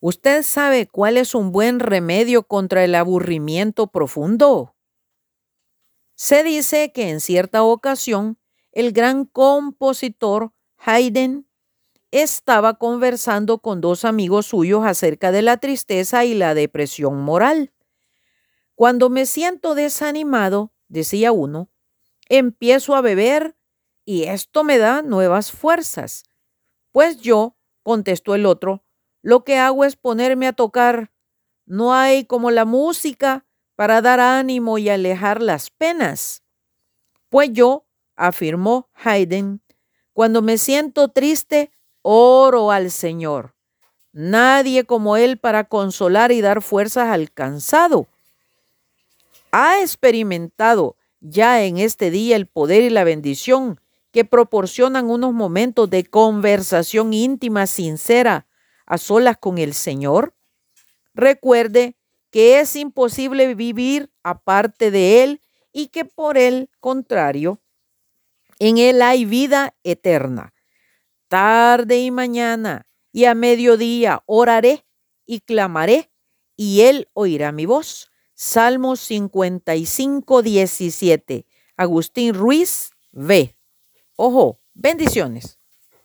¿Usted sabe cuál es un buen remedio contra el aburrimiento profundo? Se dice que en cierta ocasión el gran compositor Haydn estaba conversando con dos amigos suyos acerca de la tristeza y la depresión moral. Cuando me siento desanimado, decía uno, empiezo a beber y esto me da nuevas fuerzas. Pues yo, contestó el otro, lo que hago es ponerme a tocar. No hay como la música para dar ánimo y alejar las penas. Pues yo, afirmó Haydn, cuando me siento triste, oro al Señor. Nadie como Él para consolar y dar fuerzas al cansado. ¿Ha experimentado ya en este día el poder y la bendición que proporcionan unos momentos de conversación íntima, sincera, a solas con el Señor? Recuerde que es imposible vivir aparte de Él y que por el contrario, en Él hay vida eterna. Tarde y mañana y a mediodía oraré y clamaré y Él oirá mi voz. Salmos 55, 17. Agustín Ruiz, ve. Ojo, bendiciones.